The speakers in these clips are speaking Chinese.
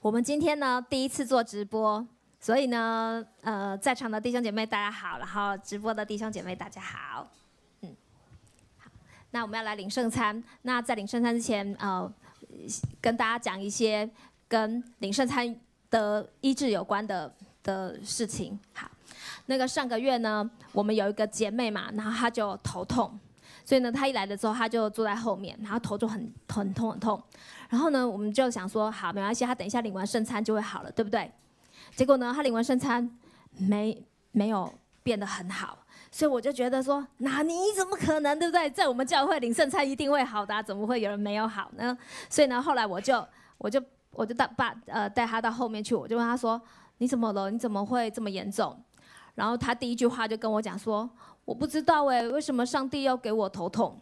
我们今天呢第一次做直播，所以呢，呃，在场的弟兄姐妹大家好，然后直播的弟兄姐妹大家好，嗯，好，那我们要来领圣餐。那在领圣餐之前，呃，跟大家讲一些跟领圣餐的医治有关的的事情。好，那个上个月呢，我们有一个姐妹嘛，然后她就头痛，所以呢，他一来的时候，他就坐在后面，然后头就很很痛很痛。然后呢，我们就想说，好，没关系，他等一下领完圣餐就会好了，对不对？结果呢，他领完圣餐没没有变得很好，所以我就觉得说，那你怎么可能，对不对？在我们教会领圣餐一定会好的，怎么会有人没有好呢？所以呢，后来我就我就我就带把呃带他到后面去，我就问他说，你怎么了？你怎么会这么严重？然后他第一句话就跟我讲说，我不知道哎，为什么上帝要给我头痛？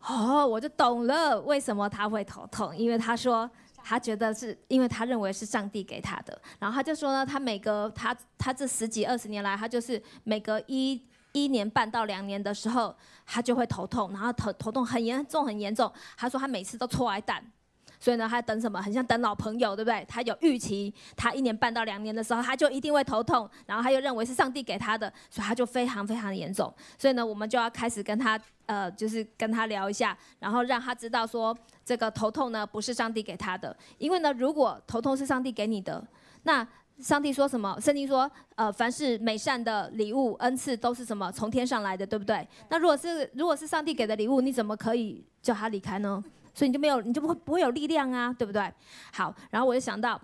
哦，我就懂了，为什么他会头痛？因为他说他觉得是因为他认为是上帝给他的。然后他就说呢，他每隔他他这十几二十年来，他就是每隔一一年半到两年的时候，他就会头痛，然后头头痛很严重很严重。他说他每次都错挨蛋。所以呢，他等什么？很像等老朋友，对不对？他有预期，他一年半到两年的时候，他就一定会头痛，然后他又认为是上帝给他的，所以他就非常非常严重。所以呢，我们就要开始跟他，呃，就是跟他聊一下，然后让他知道说，这个头痛呢不是上帝给他的，因为呢，如果头痛是上帝给你的，那上帝说什么？圣经说，呃，凡是美善的礼物、恩赐都是什么？从天上来的，对不对？那如果是如果是上帝给的礼物，你怎么可以叫他离开呢？所以你就没有，你就不会不会有力量啊，对不对？好，然后我就想到，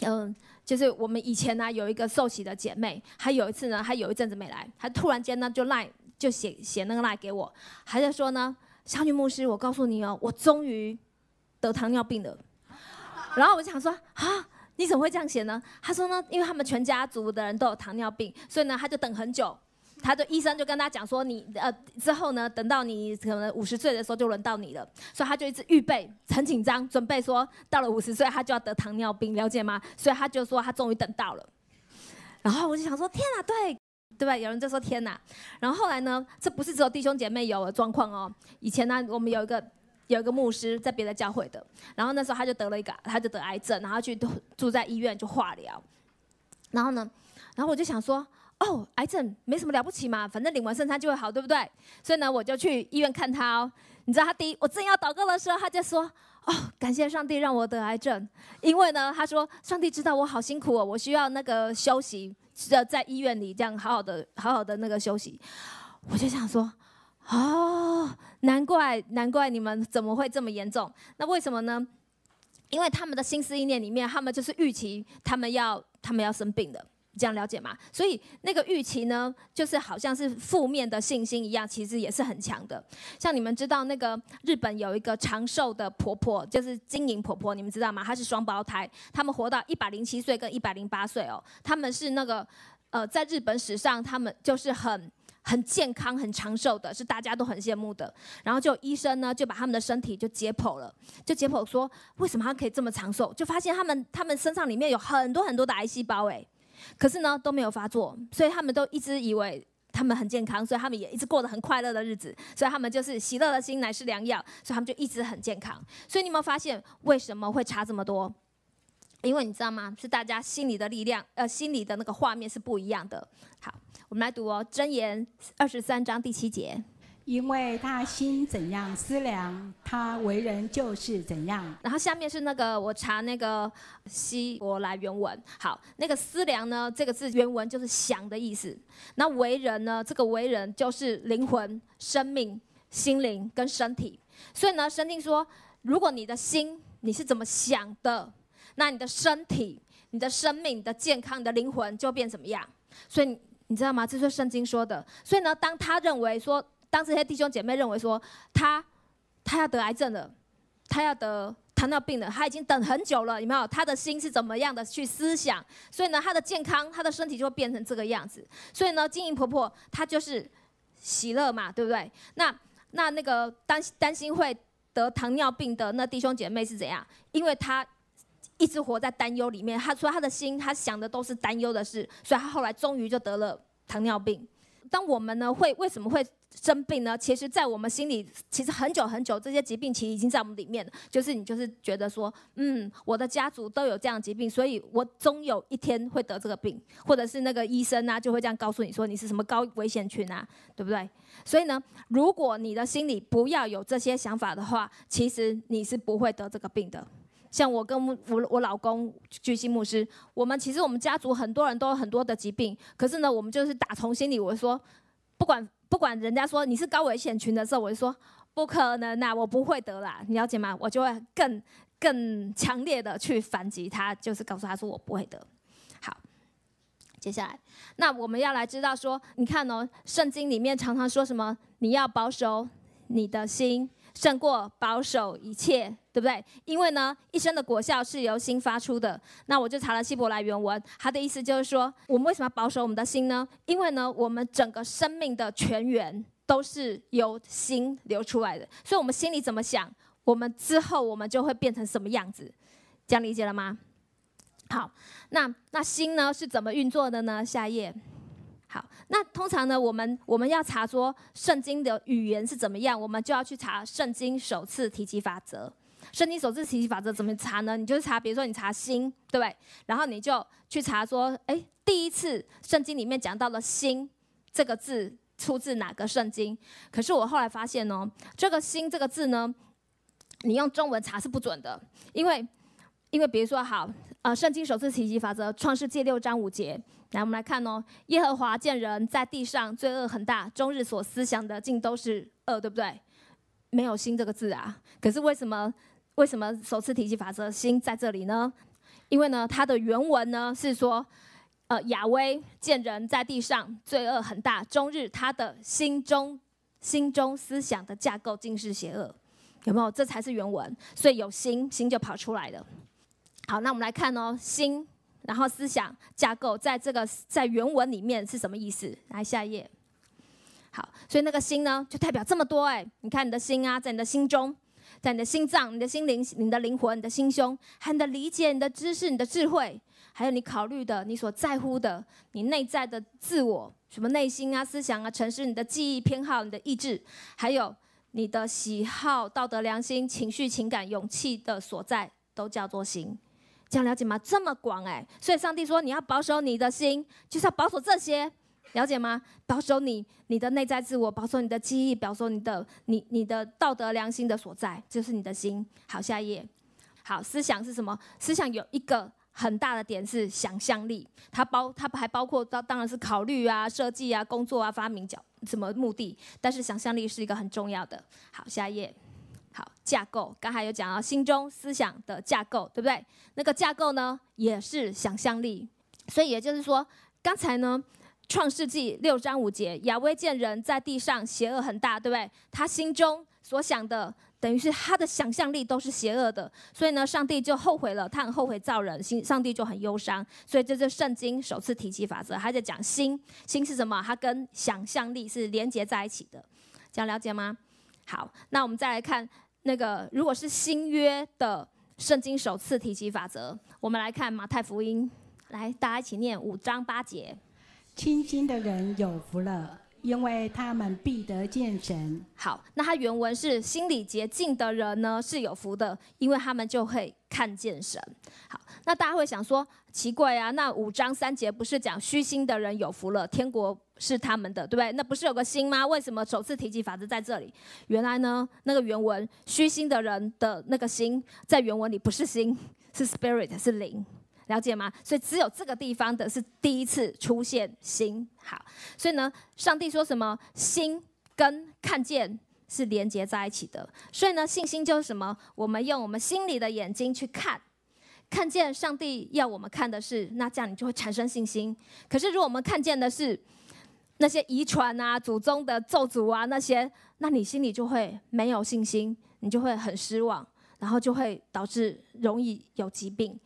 嗯，就是我们以前呢有一个受洗的姐妹，她有一次呢，她有一阵子没来，她突然间呢就赖就写写那个赖给我，还在说呢，小女牧师，我告诉你哦，我终于得糖尿病了。然后我就想说啊，你怎么会这样写呢？她说呢，因为他们全家族的人都有糖尿病，所以呢，她就等很久。他的医生就跟他讲说：“你呃之后呢，等到你可能五十岁的时候就轮到你了。”所以他就一直预备，很紧张，准备说到了五十岁他就要得糖尿病，了解吗？所以他就说他终于等到了。然后我就想说：“天哪，对对吧？”有人就说：“天哪！”然后后来呢，这不是只有弟兄姐妹有的状况哦。以前呢，我们有一个有一个牧师在别的教会的，然后那时候他就得了一个，他就得癌症，然后去住在医院就化疗。然后呢，然后我就想说。哦，癌症没什么了不起嘛，反正领完圣餐就会好，对不对？所以呢，我就去医院看他哦。你知道他第一，我正要祷告的时候，他就说：“哦，感谢上帝让我得癌症，因为呢，他说上帝知道我好辛苦哦，我需要那个休息，在在医院里这样好好的、好好的那个休息。”我就想说：“哦，难怪难怪你们怎么会这么严重？那为什么呢？因为他们的心思意念里面，他们就是预期他们要他们要生病的。”这样了解吗？所以那个预期呢，就是好像是负面的信心一样，其实也是很强的。像你们知道那个日本有一个长寿的婆婆，就是金银婆婆，你们知道吗？她是双胞胎，他们活到一百零七岁跟一百零八岁哦。他们是那个呃，在日本史上，他们就是很很健康、很长寿的，是大家都很羡慕的。然后就医生呢，就把他们的身体就解剖了，就解剖说为什么他可以这么长寿，就发现他们他们身上里面有很多很多的癌细胞，哎。可是呢，都没有发作，所以他们都一直以为他们很健康，所以他们也一直过得很快乐的日子。所以他们就是喜乐的心乃是良药，所以他们就一直很健康。所以你有没有发现为什么会差这么多？因为你知道吗？是大家心里的力量，呃，心里的那个画面是不一样的。好，我们来读哦，《箴言》二十三章第七节。因为他心怎样思量，他为人就是怎样。然后下面是那个我查那个希伯来原文，好，那个思量呢，这个字原文就是想的意思。那为人呢，这个为人就是灵魂、生命、心灵跟身体。所以呢，圣经说，如果你的心你是怎么想的，那你的身体、你的生命你的健康、你的灵魂就变怎么样。所以你知道吗？这是圣经说的。所以呢，当他认为说。当这些弟兄姐妹认为说他他要得癌症了，他要得糖尿病了，他已经等很久了，有没有？他的心是怎么样的去思想？所以呢，他的健康，他的身体就会变成这个样子。所以呢，金银婆婆她就是喜乐嘛，对不对？那那那个担担心会得糖尿病的那弟兄姐妹是怎样？因为他一直活在担忧里面，他说他的心他想的都是担忧的事，所以他后来终于就得了糖尿病。当我们呢会为什么会？生病呢，其实，在我们心里，其实很久很久，这些疾病其实已经在我们里面了。就是你就是觉得说，嗯，我的家族都有这样疾病，所以我终有一天会得这个病，或者是那个医生啊，就会这样告诉你说，你是什么高危险群啊，对不对？所以呢，如果你的心里不要有这些想法的话，其实你是不会得这个病的。像我跟我我老公巨星牧师，我们其实我们家族很多人都有很多的疾病，可是呢，我们就是打从心里我说，不管。不管人家说你是高危险群的时候，我就说不可能呐，我不会得啦，你了解吗？我就会更更强烈的去反击他，就是告诉他说我不会得。好，接下来，那我们要来知道说，你看哦，圣经里面常常说什么？你要保守你的心。胜过保守一切，对不对？因为呢，一生的果效是由心发出的。那我就查了希伯来原文，他的意思就是说，我们为什么要保守我们的心呢？因为呢，我们整个生命的泉源都是由心流出来的。所以，我们心里怎么想，我们之后我们就会变成什么样子。这样理解了吗？好，那那心呢是怎么运作的呢？下一页。好，那通常呢，我们我们要查说圣经的语言是怎么样，我们就要去查圣经首次提及法则。圣经首次提及法则怎么查呢？你就是查，比如说你查心，对不对？然后你就去查说，哎，第一次圣经里面讲到了心这个字出自哪个圣经？可是我后来发现哦，这个心这个字呢，你用中文查是不准的，因为因为比如说好，呃，圣经首次提及法则，创世纪六章五节。来，我们来看哦。耶和华见人在地上罪恶很大，终日所思想的尽都是恶，对不对？没有心这个字啊。可是为什么？为什么首次提起法则心在这里呢？因为呢，它的原文呢是说，呃，亚威见人在地上罪恶很大，终日他的心中心中思想的架构尽是邪恶，有没有？这才是原文。所以有心，心就跑出来了。好，那我们来看哦，心。然后思想架构在这个在原文里面是什么意思？来下一页。好，所以那个心呢，就代表这么多哎。你看你的心啊，在你的心中，在你的心脏、你的心灵、你的灵魂、你的心胸，和你的理解、你的知识、你的智慧，还有你考虑的、你所在乎的、你内在的自我，什么内心啊、思想啊、城市、你的记忆、偏好、你的意志，还有你的喜好、道德、良心、情绪、情感、勇气的所在，都叫做心。这样了解吗？这么广哎，所以上帝说你要保守你的心，就是要保守这些，了解吗？保守你你的内在自我，保守你的记忆，保守你的你你的道德良心的所在，就是你的心。好，下一页。好，思想是什么？思想有一个很大的点是想象力，它包它还包括当当然是考虑啊、设计啊、工作啊、发明角什么目的，但是想象力是一个很重要的。好，下一页。好，架构刚才有讲到心中思想的架构，对不对？那个架构呢，也是想象力。所以也就是说，刚才呢，创世纪六章五节，亚威见人在地上邪恶很大，对不对？他心中所想的，等于是他的想象力都是邪恶的。所以呢，上帝就后悔了，他很后悔造人，心上帝就很忧伤。所以这是圣经首次提及法则，他在讲心，心是什么？它跟想象力是连接在一起的，这样了解吗？好，那我们再来看。那个，如果是新约的圣经首次提及法则，我们来看马太福音，来大家一起念五章八节。清心的人有福了，因为他们必得见神。好，那它原文是心里洁净的人呢是有福的，因为他们就会看见神。好，那大家会想说，奇怪啊，那五章三节不是讲虚心的人有福了，天国？是他们的，对不对？那不是有个心吗？为什么首次提及法则在这里？原来呢，那个原文虚心的人的那个心，在原文里不是心，是 spirit，是灵，了解吗？所以只有这个地方的是第一次出现心。好，所以呢，上帝说什么？心跟看见是连接在一起的。所以呢，信心就是什么？我们用我们心里的眼睛去看，看见上帝要我们看的是，那这样你就会产生信心。可是如果我们看见的是，那些遗传啊、祖宗的咒诅啊，那些，那你心里就会没有信心，你就会很失望，然后就会导致容易有疾病。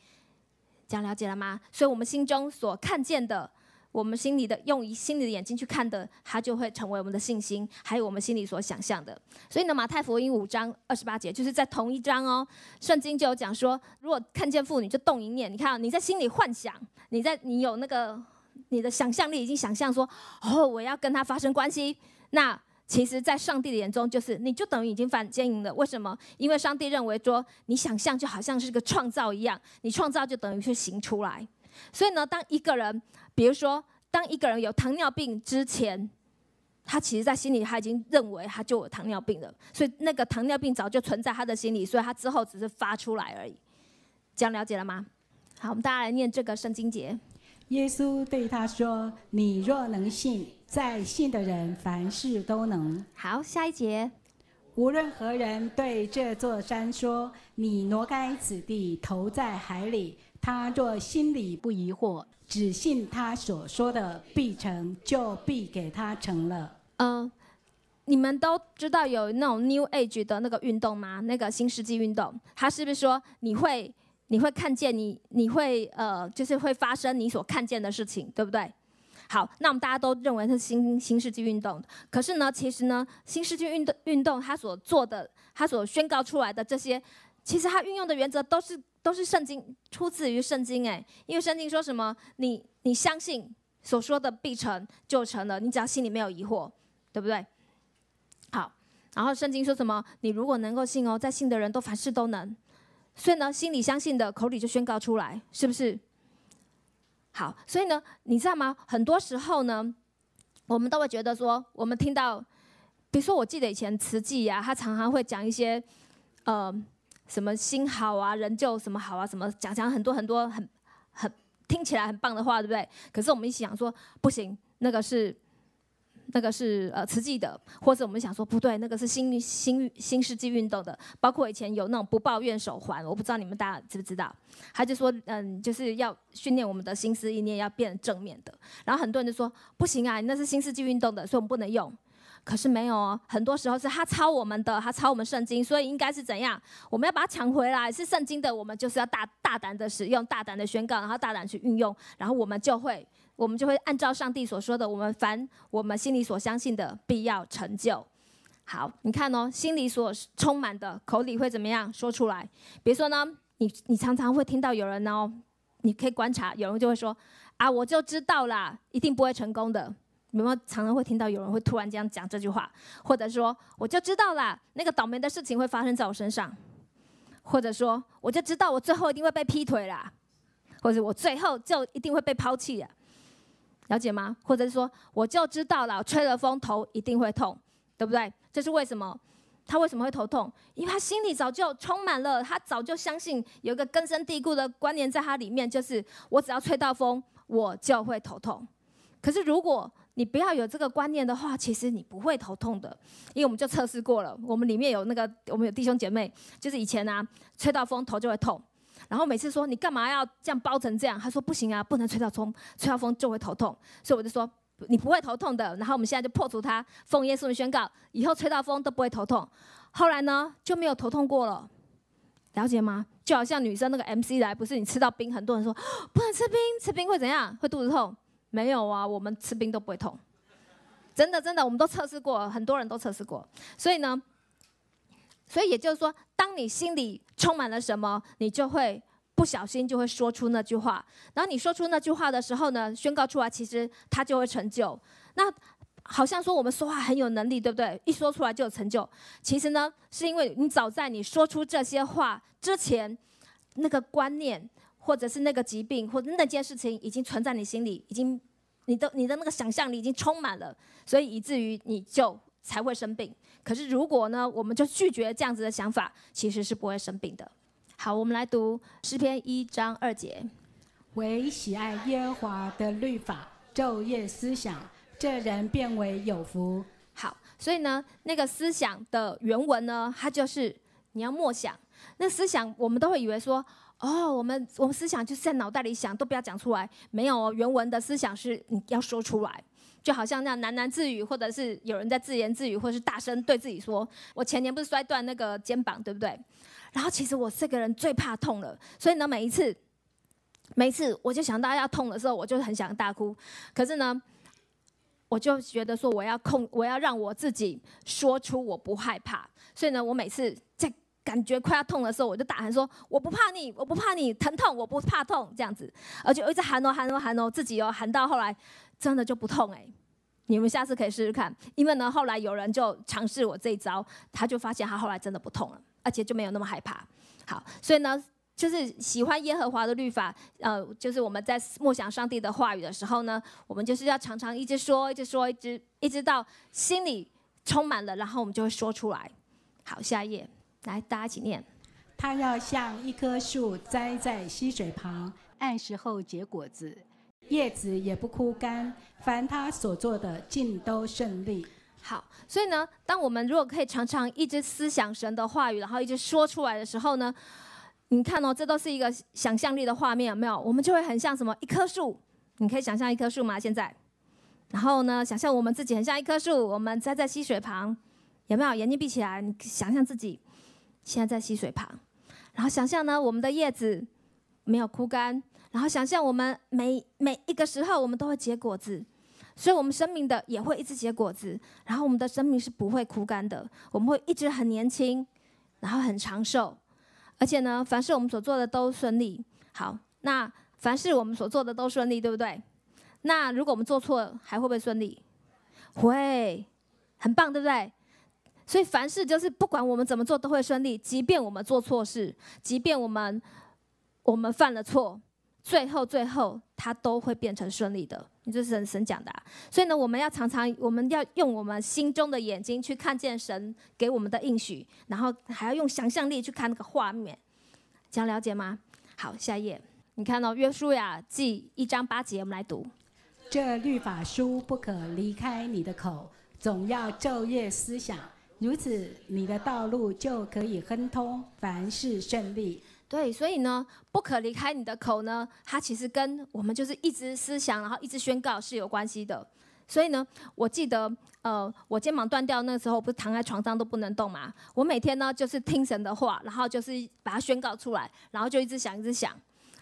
这样了解了吗？所以，我们心中所看见的，我们心里的用心里的眼睛去看的，它就会成为我们的信心，还有我们心里所想象的。所以呢，马太福音五章二十八节，就是在同一章哦，圣经就有讲说，如果看见妇女就动一念，你看你在心里幻想，你在你有那个。你的想象力已经想象说，哦，我要跟她发生关系，那其实，在上帝的眼中，就是你就等于已经犯奸淫了。为什么？因为上帝认为说，你想象就好像是个创造一样，你创造就等于是行出来。所以呢，当一个人，比如说，当一个人有糖尿病之前，他其实在心里他已经认为他就有糖尿病了，所以那个糖尿病早就存在他的心里，所以他之后只是发出来而已。这样了解了吗？好，我们大家来念这个圣经节。耶稣对他说：“你若能信。”在信的人，凡事都能。好，下一节。无论何人对这座山说：“你挪开此地，投在海里。”他若心里不疑惑，只信他所说的必成就，必给他成了。嗯，你们都知道有那种 New Age 的那个运动吗？那个新世纪运动，他是不是说你会你会看见你你会呃，就是会发生你所看见的事情，对不对？好，那我们大家都认为是新新世纪运动，可是呢，其实呢，新世纪运动运动它所做的，它所宣告出来的这些，其实它运用的原则都是都是圣经出自于圣经哎，因为圣经说什么，你你相信所说的必成就成了，你只要心里没有疑惑，对不对？好，然后圣经说什么，你如果能够信哦，在信的人都凡事都能，所以呢，心里相信的，口里就宣告出来，是不是？好，所以呢，你知道吗？很多时候呢，我们都会觉得说，我们听到，比如说，我记得以前慈济呀，他常常会讲一些，呃，什么心好啊，人就什么好啊，什么讲讲很多很多很很听起来很棒的话，对不对？可是我们一起想说，不行，那个是。那个是呃慈济的，或者我们想说不对，那个是新新新世纪运动的，包括以前有那种不抱怨手环，我不知道你们大家知不知道？他就说嗯，就是要训练我们的心思意念要变正面的。然后很多人就说不行啊，那是新世纪运动的，所以我们不能用。可是没有哦，很多时候是他抄我们的，他抄我们圣经，所以应该是怎样？我们要把它抢回来，是圣经的，我们就是要大大胆的使用，大胆的宣告，然后大胆去运用，然后我们就会。我们就会按照上帝所说的，我们凡我们心里所相信的，必要成就。好，你看哦，心里所充满的，口里会怎么样说出来？比如说呢，你你常常会听到有人哦，你可以观察，有人就会说啊，我就知道啦，一定不会成功的。有没有常常会听到有人会突然这样讲这句话？或者说，我就知道啦，那个倒霉的事情会发生在我身上。或者说，我就知道我最后一定会被劈腿啦，或者我最后就一定会被抛弃了。了解吗？或者是说，我就知道了，吹了风头一定会痛，对不对？这是为什么？他为什么会头痛？因为他心里早就充满了，他早就相信有一个根深蒂固的观念在他里面，就是我只要吹到风，我就会头痛。可是如果你不要有这个观念的话，其实你不会头痛的，因为我们就测试过了，我们里面有那个，我们有弟兄姐妹，就是以前啊，吹到风头就会痛。然后每次说你干嘛要这样包成这样？他说不行啊，不能吹到风，吹到风就会头痛。所以我就说你不会头痛的。然后我们现在就破除它，奉耶稣的宣告，以后吹到风都不会头痛。后来呢就没有头痛过了，了解吗？就好像女生那个 MC 来，不是你吃到冰，很多人说不能吃冰，吃冰会怎样？会肚子痛？没有啊，我们吃冰都不会痛。真的真的，我们都测试过，很多人都测试过。所以呢。所以也就是说，当你心里充满了什么，你就会不小心就会说出那句话。然后你说出那句话的时候呢，宣告出来，其实它就会成就。那好像说我们说话很有能力，对不对？一说出来就有成就。其实呢，是因为你早在你说出这些话之前，那个观念或者是那个疾病或者那件事情已经存在你心里，已经你的你的那个想象力已经充满了，所以以至于你就。才会生病。可是如果呢，我们就拒绝这样子的想法，其实是不会生病的。好，我们来读诗篇一章二节：唯喜爱耶和华的律法，昼夜思想，这人变为有福。好，所以呢，那个思想的原文呢，它就是你要默想。那思想，我们都会以为说，哦，我们我们思想就是在脑袋里想，都不要讲出来。没有哦，原文的思想是你要说出来。就好像那样喃喃自语，或者是有人在自言自语，或是大声对自己说：“我前年不是摔断那个肩膀，对不对？”然后其实我这个人最怕痛了，所以呢，每一次，每一次我就想到要痛的时候，我就很想大哭。可是呢，我就觉得说我要控，我要让我自己说出我不害怕。所以呢，我每次在感觉快要痛的时候，我就大喊说：“我不怕你，我不怕你疼痛，我不怕痛。”这样子，而且一直喊哦喊哦喊哦，自己哦喊到后来。真的就不痛哎，你们下次可以试试看，因为呢，后来有人就尝试我这一招，他就发现他后来真的不痛了，而且就没有那么害怕。好，所以呢，就是喜欢耶和华的律法，呃，就是我们在默想上帝的话语的时候呢，我们就是要常常一直说，一直说，一直一直到心里充满了，然后我们就会说出来。好，下一页，来，大家一起念。他要像一棵树栽在溪水旁，按时候结果子。叶子也不枯干，凡他所做的尽都顺利。好，所以呢，当我们如果可以常常一直思想神的话语，然后一直说出来的时候呢，你看哦，这都是一个想象力的画面，有没有？我们就会很像什么一棵树？你可以想象一棵树吗？现在，然后呢，想象我们自己很像一棵树，我们栽在溪水旁，有没有？眼睛闭起来，你想象自己现在在溪水旁，然后想象呢，我们的叶子没有枯干。然后想象我们每每一个时候，我们都会结果子，所以我们生命的也会一直结果子。然后我们的生命是不会枯干的，我们会一直很年轻，然后很长寿。而且呢，凡是我们所做的都顺利。好，那凡是我们所做的都顺利，对不对？那如果我们做错，还会不会顺利？会，很棒，对不对？所以凡事就是不管我们怎么做都会顺利，即便我们做错事，即便我们我们犯了错。最后，最后，它都会变成顺利的。你这是神神讲的，所以呢，我们要常常，我们要用我们心中的眼睛去看见神给我们的应许，然后还要用想象力去看那个画面，这样了解吗？好，下一页，你看到约书亚记一章八节，我们来读：这律法书不可离开你的口，总要昼夜思想，如此你的道路就可以亨通，凡事顺利。对，所以呢，不可离开你的口呢，它其实跟我们就是一直思想，然后一直宣告是有关系的。所以呢，我记得，呃，我肩膀断掉那时候，不是躺在床上都不能动嘛。我每天呢，就是听神的话，然后就是把它宣告出来，然后就一直想，一直想，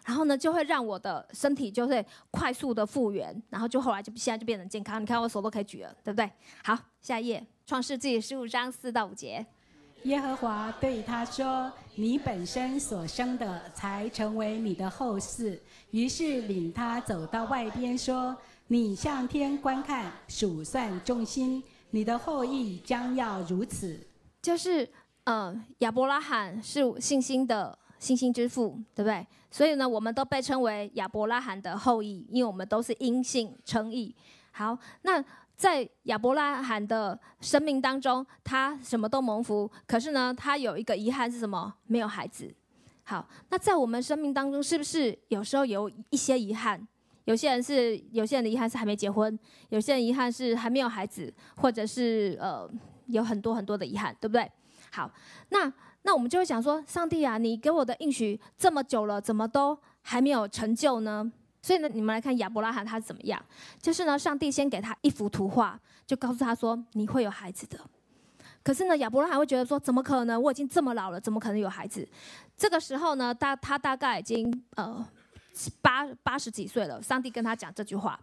然后呢，就会让我的身体就会快速的复原，然后就后来就现在就变成健康。你看我手都可以举了，对不对？好，下一页，创世纪十五章四到五节。耶和华对他说：“你本身所生的，才成为你的后嗣。”于是领他走到外边，说：“你向天观看，数算众星，你的后裔将要如此。”就是，呃，亚伯拉罕是信心的信心之父，对不对？所以呢，我们都被称为亚伯拉罕的后裔，因为我们都是因信称义。好，那。在亚伯拉罕的生命当中，他什么都蒙福。可是呢，他有一个遗憾是什么？没有孩子。好，那在我们生命当中，是不是有时候有一些遗憾？有些人是，有些人的遗憾是还没结婚；有些人遗憾是还没有孩子，或者是呃，有很多很多的遗憾，对不对？好，那那我们就会想说，上帝啊，你给我的应许这么久了，怎么都还没有成就呢？所以呢，你们来看亚伯拉罕他怎么样？就是呢，上帝先给他一幅图画，就告诉他说你会有孩子的。可是呢，亚伯拉罕会觉得说，怎么可能？我已经这么老了，怎么可能有孩子？这个时候呢，大他大概已经呃八八十几岁了。上帝跟他讲这句话，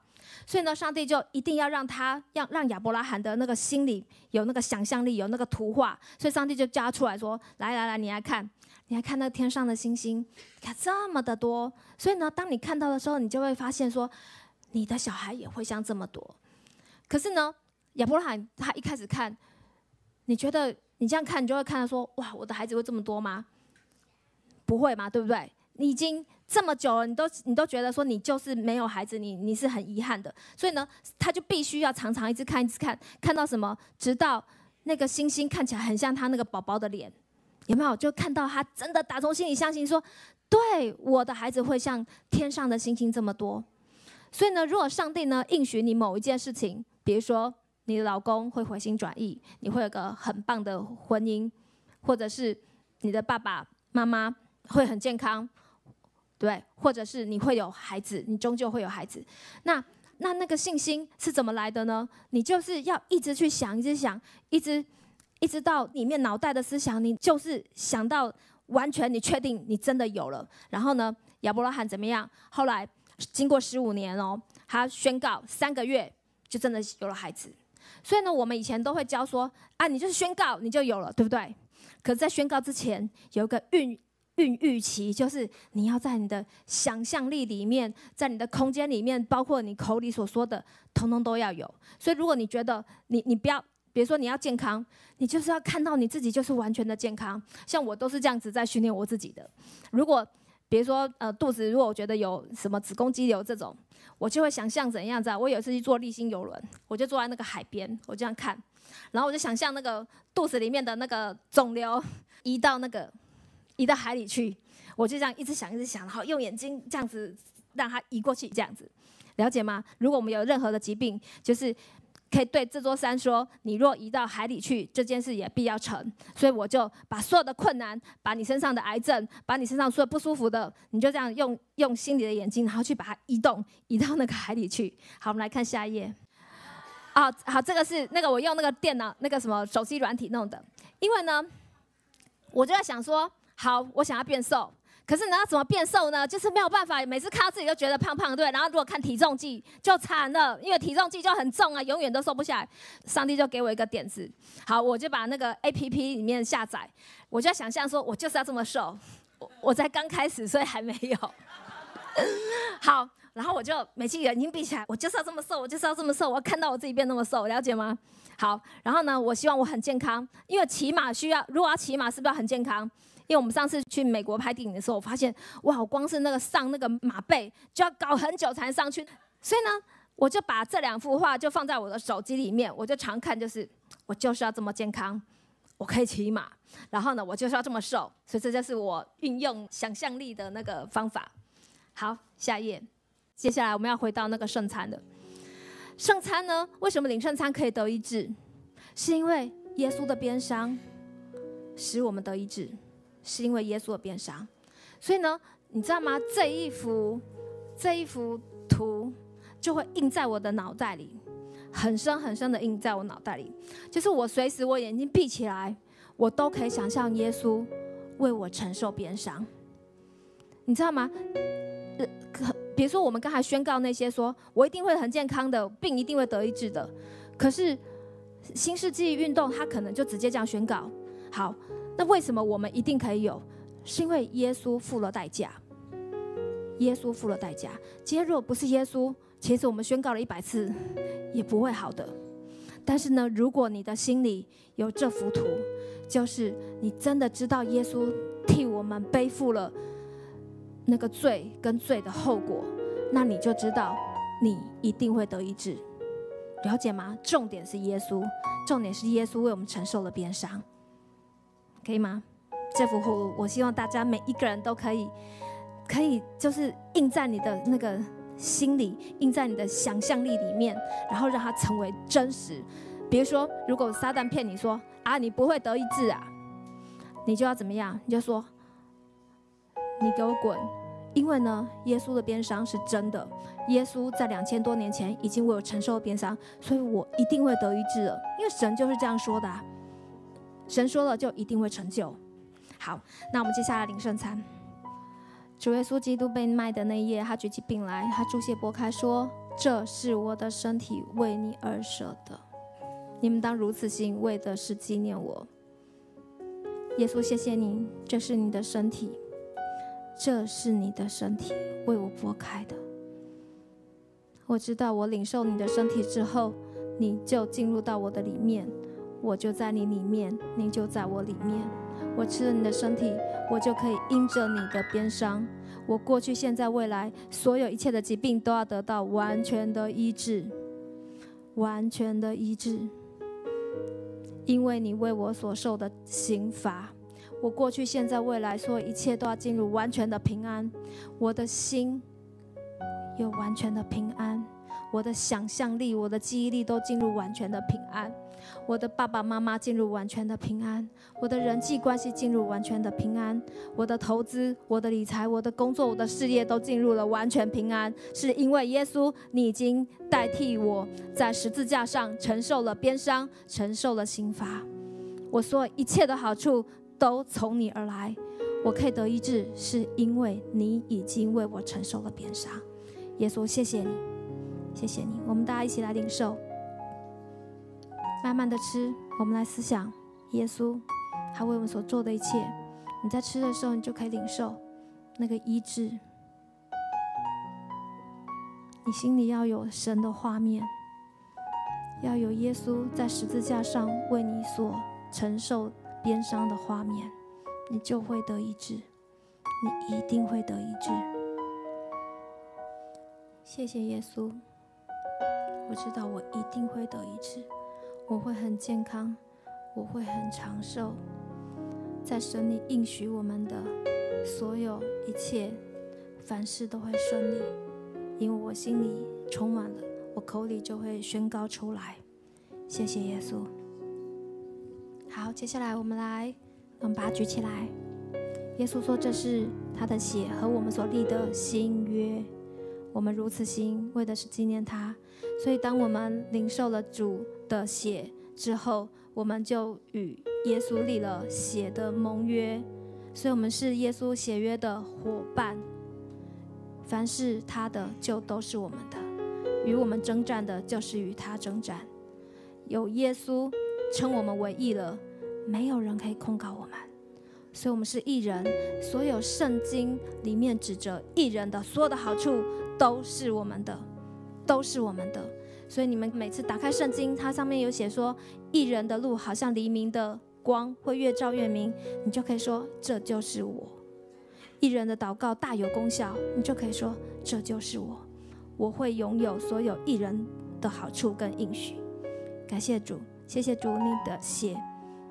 所以呢，上帝就一定要让他让让亚伯拉罕的那个心里有那个想象力，有那个图画。所以上帝就叫他出来说：来来来，你来看。你还看那天上的星星，看这么的多，所以呢，当你看到的时候，你就会发现说，你的小孩也会像这么多。可是呢，亚伯拉罕他一开始看，你觉得你这样看，你就会看到说，哇，我的孩子会这么多吗？不会嘛，对不对？你已经这么久了，你都你都觉得说你就是没有孩子，你你是很遗憾的。所以呢，他就必须要常常一直看，一直看，看到什么，直到那个星星看起来很像他那个宝宝的脸。有没有就看到他真的打从心里相信说，对我的孩子会像天上的星星这么多。所以呢，如果上帝呢应许你某一件事情，比如说你的老公会回心转意，你会有个很棒的婚姻，或者是你的爸爸妈妈会很健康，对，或者是你会有孩子，你终究会有孩子。那那那个信心是怎么来的呢？你就是要一直去想，一直想，一直。一直到里面脑袋的思想，你就是想到完全，你确定你真的有了。然后呢，亚伯拉罕怎么样？后来经过十五年哦，他宣告三个月就真的有了孩子。所以呢，我们以前都会教说啊，你就是宣告你就有了，对不对？可是，在宣告之前有一个孕孕育期，就是你要在你的想象力里面，在你的空间里面，包括你口里所说的，通通都要有。所以，如果你觉得你你不要，比如说你要健康，你就是要看到你自己就是完全的健康。像我都是这样子在训练我自己的。如果比如说呃肚子，如果我觉得有什么子宫肌瘤这种，我就会想象怎样子。我有一次去坐立新游轮，我就坐在那个海边，我这样看，然后我就想象那个肚子里面的那个肿瘤移到那个。移到海里去，我就这样一直想，一直想，然后用眼睛这样子让它移过去，这样子，了解吗？如果我们有任何的疾病，就是可以对这座山说：“你若移到海里去，这件事也必要成。”所以我就把所有的困难，把你身上的癌症，把你身上所有不舒服的，你就这样用用心里的眼睛，然后去把它移动，移到那个海里去。好，我们来看下一页。啊，好，这个是那个我用那个电脑那个什么手机软体弄的，因为呢，我就在想说。好，我想要变瘦，可是呢，要怎么变瘦呢？就是没有办法，每次看到自己就觉得胖胖，对。然后如果看体重计就惨了，因为体重计就很重啊，永远都瘦不下来。上帝就给我一个点子，好，我就把那个 A P P 里面下载，我就要想象说，我就是要这么瘦。我我才刚开始，所以还没有。好，然后我就每次眼睛闭起来，我就是要这么瘦，我就是要这么瘦，我要看到我自己变那么瘦，了解吗？好，然后呢，我希望我很健康，因为骑马需要，如果要骑马，是不是要很健康？因为我们上次去美国拍电影的时候，我发现哇，光是那个上那个马背就要搞很久才上去。所以呢，我就把这两幅画就放在我的手机里面，我就常看，就是我就是要这么健康，我可以骑马，然后呢，我就是要这么瘦。所以这就是我运用想象力的那个方法。好，下一页，接下来我们要回到那个圣餐的圣餐呢？为什么领圣餐可以得医治？是因为耶稣的鞭伤使我们得医治。是因为耶稣的鞭伤，所以呢，你知道吗？这一幅这一幅图就会印在我的脑袋里，很深很深的印在我脑袋里。就是我随时我眼睛闭起来，我都可以想象耶稣为我承受鞭伤。你知道吗？呃，比如说我们刚才宣告那些，说我一定会很健康的，病一定会得医治的。可是新世纪运动，他可能就直接这样宣告。好。那为什么我们一定可以有？是因为耶稣付了代价。耶稣付了代价。今天如果不是耶稣，其实我们宣告了一百次也不会好的。但是呢，如果你的心里有这幅图，就是你真的知道耶稣替我们背负了那个罪跟罪的后果，那你就知道你一定会得医治。了解吗？重点是耶稣，重点是耶稣为我们承受了鞭伤。可以吗？这幅图，我希望大家每一个人都可以，可以就是印在你的那个心里，印在你的想象力里面，然后让它成为真实。比如说，如果撒旦骗你说啊，你不会得医治啊，你就要怎么样？你就说，你给我滚！因为呢，耶稣的鞭伤是真的，耶稣在两千多年前已经为我承受了鞭伤，所以我一定会得医治了。因为神就是这样说的。神说了，就一定会成就。好，那我们接下来领圣餐。主耶稣基督被卖的那一夜，他举起饼来，他注谢拨开，说：“这是我的身体，为你而舍的。你们当如此行，为的是纪念我。”耶稣，谢谢你，这是你的身体，这是你的身体，为我拨开的。我知道，我领受你的身体之后，你就进入到我的里面。我就在你里面，你就在我里面。我吃了你的身体，我就可以因着你的鞭伤，我过去、现在、未来所有一切的疾病都要得到完全的医治，完全的医治。因为你为我所受的刑罚，我过去、现在、未来所有一切都要进入完全的平安。我的心有完全的平安，我的想象力、我的记忆力都进入完全的平安。我的爸爸妈妈进入完全的平安，我的人际关系进入完全的平安，我的投资、我的理财、我的工作、我的事业都进入了完全平安，是因为耶稣，你已经代替我在十字架上承受了鞭伤，承受了刑罚。我所有一切的好处都从你而来，我可以得医治，是因为你已经为我承受了鞭伤。耶稣，谢谢你，谢谢你，我们大家一起来领受。慢慢的吃，我们来思想耶稣他为我们所做的一切。你在吃的时候，你就可以领受那个医治。你心里要有神的画面，要有耶稣在十字架上为你所承受鞭伤的画面，你就会得医治，你一定会得医治。谢谢耶稣，我知道我一定会得医治，我会很健康，我会很长寿，在神里应许我们的所有一切，凡事都会顺利。因为我心里充满了，我口里就会宣告出来。谢谢耶稣。好，接下来我们来，我们把它举起来。耶稣说：“这是他的血和我们所立的新约。我们如此行，为的是纪念他。所以，当我们领受了主的血之后，我们就与耶稣立了血的盟约。所以，我们是耶稣血约的伙伴。”凡是他的，就都是我们的；与我们征战的，就是与他征战。有耶稣称我们为义了，没有人可以控告我们，所以我们是义人。所有圣经里面指着义人的所有的好处，都是我们的，都是我们的。所以你们每次打开圣经，它上面有写说，一人的路好像黎明的光，会越照越明，你就可以说，这就是我。一人的祷告大有功效，你就可以说这就是我，我会拥有所有一人的好处跟应许。感谢主，谢谢主你的血，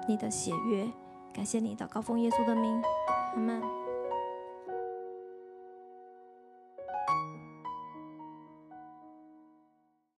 你的血约，感谢你祷告奉耶稣的名，阿门。